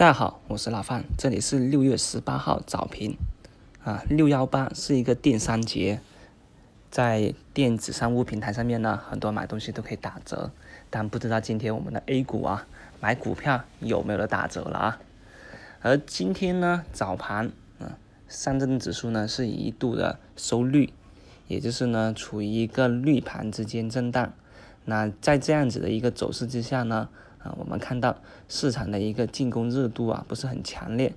大家好，我是老范，这里是六月十八号早评啊，六幺八是一个电商节，在电子商务平台上面呢，很多买东西都可以打折，但不知道今天我们的 A 股啊，买股票有没有的打折了啊？而今天呢，早盘啊，上证指数呢是一度的收绿，也就是呢处于一个绿盘之间震荡，那在这样子的一个走势之下呢？啊，我们看到市场的一个进攻热度啊，不是很强烈。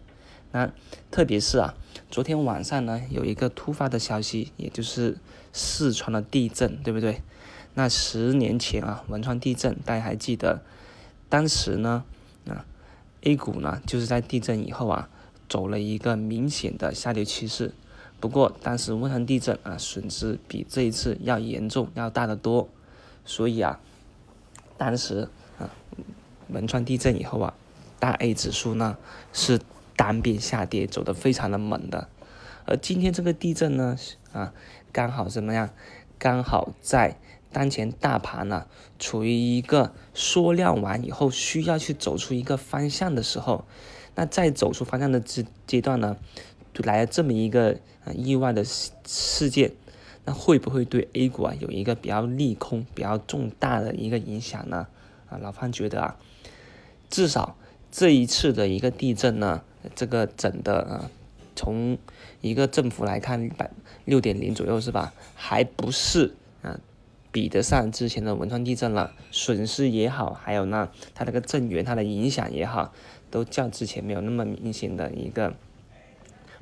那特别是啊，昨天晚上呢，有一个突发的消息，也就是四川的地震，对不对？那十年前啊，汶川地震，大家还记得？当时呢，啊，A 股呢，就是在地震以后啊，走了一个明显的下跌趋势。不过当时汶川地震啊，损失比这一次要严重，要大得多。所以啊，当时。汶川地震以后啊，大 A 指数呢是单边下跌，走得非常的猛的。而今天这个地震呢，啊，刚好怎么样？刚好在当前大盘呢处于一个缩量完以后，需要去走出一个方向的时候，那在走出方向的阶阶段呢，就来了这么一个啊意外的事件，那会不会对 A 股啊有一个比较利空、比较重大的一个影响呢？啊，老范觉得啊。至少这一次的一个地震呢，这个整的啊，从一个振幅来看，百六点零左右是吧？还不是啊，比得上之前的汶川地震了。损失也好，还有呢，它这个震源它的影响也好，都较之前没有那么明显的一个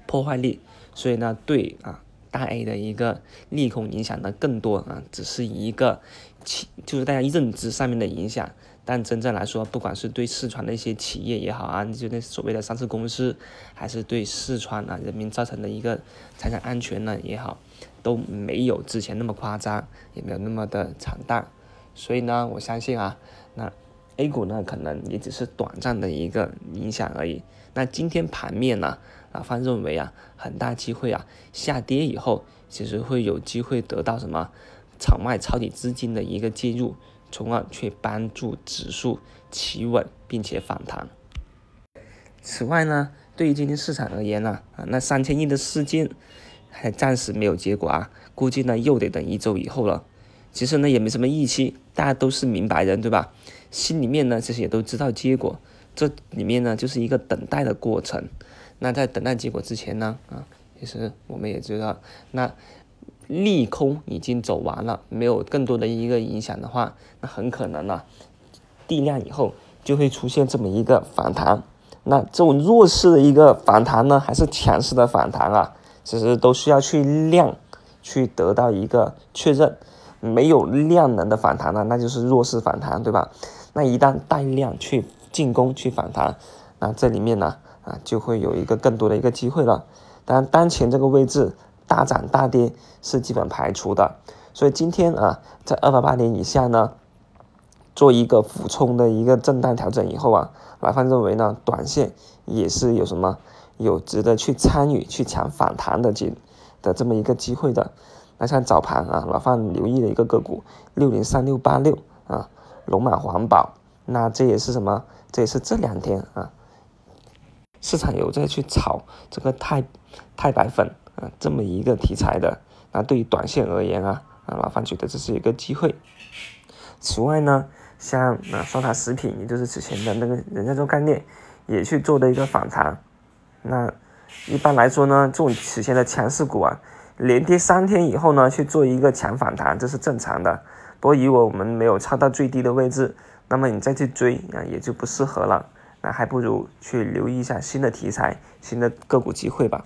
破坏力。所以呢，对啊，大 A 的一个利空影响的更多啊，只是一个其就是大家认知上面的影响。但真正来说，不管是对四川的一些企业也好啊，就那所谓的上市公司，还是对四川啊人民造成的一个财产安全呢也好，都没有之前那么夸张，也没有那么的惨淡。所以呢，我相信啊，那 A 股呢可能也只是短暂的一个影响而已。那今天盘面呢，老方认为啊，很大机会啊，下跌以后其实会有机会得到什么场外抄底资金的一个介入。从而去帮助指数企稳并且反弹。此外呢，对于今天市场而言呢，啊，那三千亿的事件还暂时没有结果啊，估计呢又得等一周以后了。其实呢也没什么预期，大家都是明白人，对吧？心里面呢其实也都知道结果，这里面呢就是一个等待的过程。那在等待结果之前呢，啊，其实我们也知道那。利空已经走完了，没有更多的一个影响的话，那很可能呢，地量以后就会出现这么一个反弹。那这种弱势的一个反弹呢，还是强势的反弹啊？其实都需要去量去得到一个确认。没有量能的反弹呢，那就是弱势反弹，对吧？那一旦带量去进攻去反弹，那这里面呢啊就会有一个更多的一个机会了。当然，当前这个位置。大涨大跌是基本排除的，所以今天啊，在二八八点以下呢，做一个俯冲的一个震荡调整以后啊，老范认为呢，短线也是有什么有值得去参与去抢反弹的机的这么一个机会的。那像早盘啊，老范留意的一个个股六零三六八六啊，龙马环保，那这也是什么？这也是这两天啊，市场有在去炒这个钛钛白粉。啊，这么一个题材的，那对于短线而言啊，啊，老范觉得这是一个机会。此外呢，像啊双塔食品，也就是之前的那个人家做概念，也去做的一个反弹。那一般来说呢，这种此前的强势股啊，连跌三天以后呢，去做一个强反弹，这是正常的。不过如果我们没有抄到最低的位置，那么你再去追啊，也就不适合了。那还不如去留意一下新的题材、新的个股机会吧。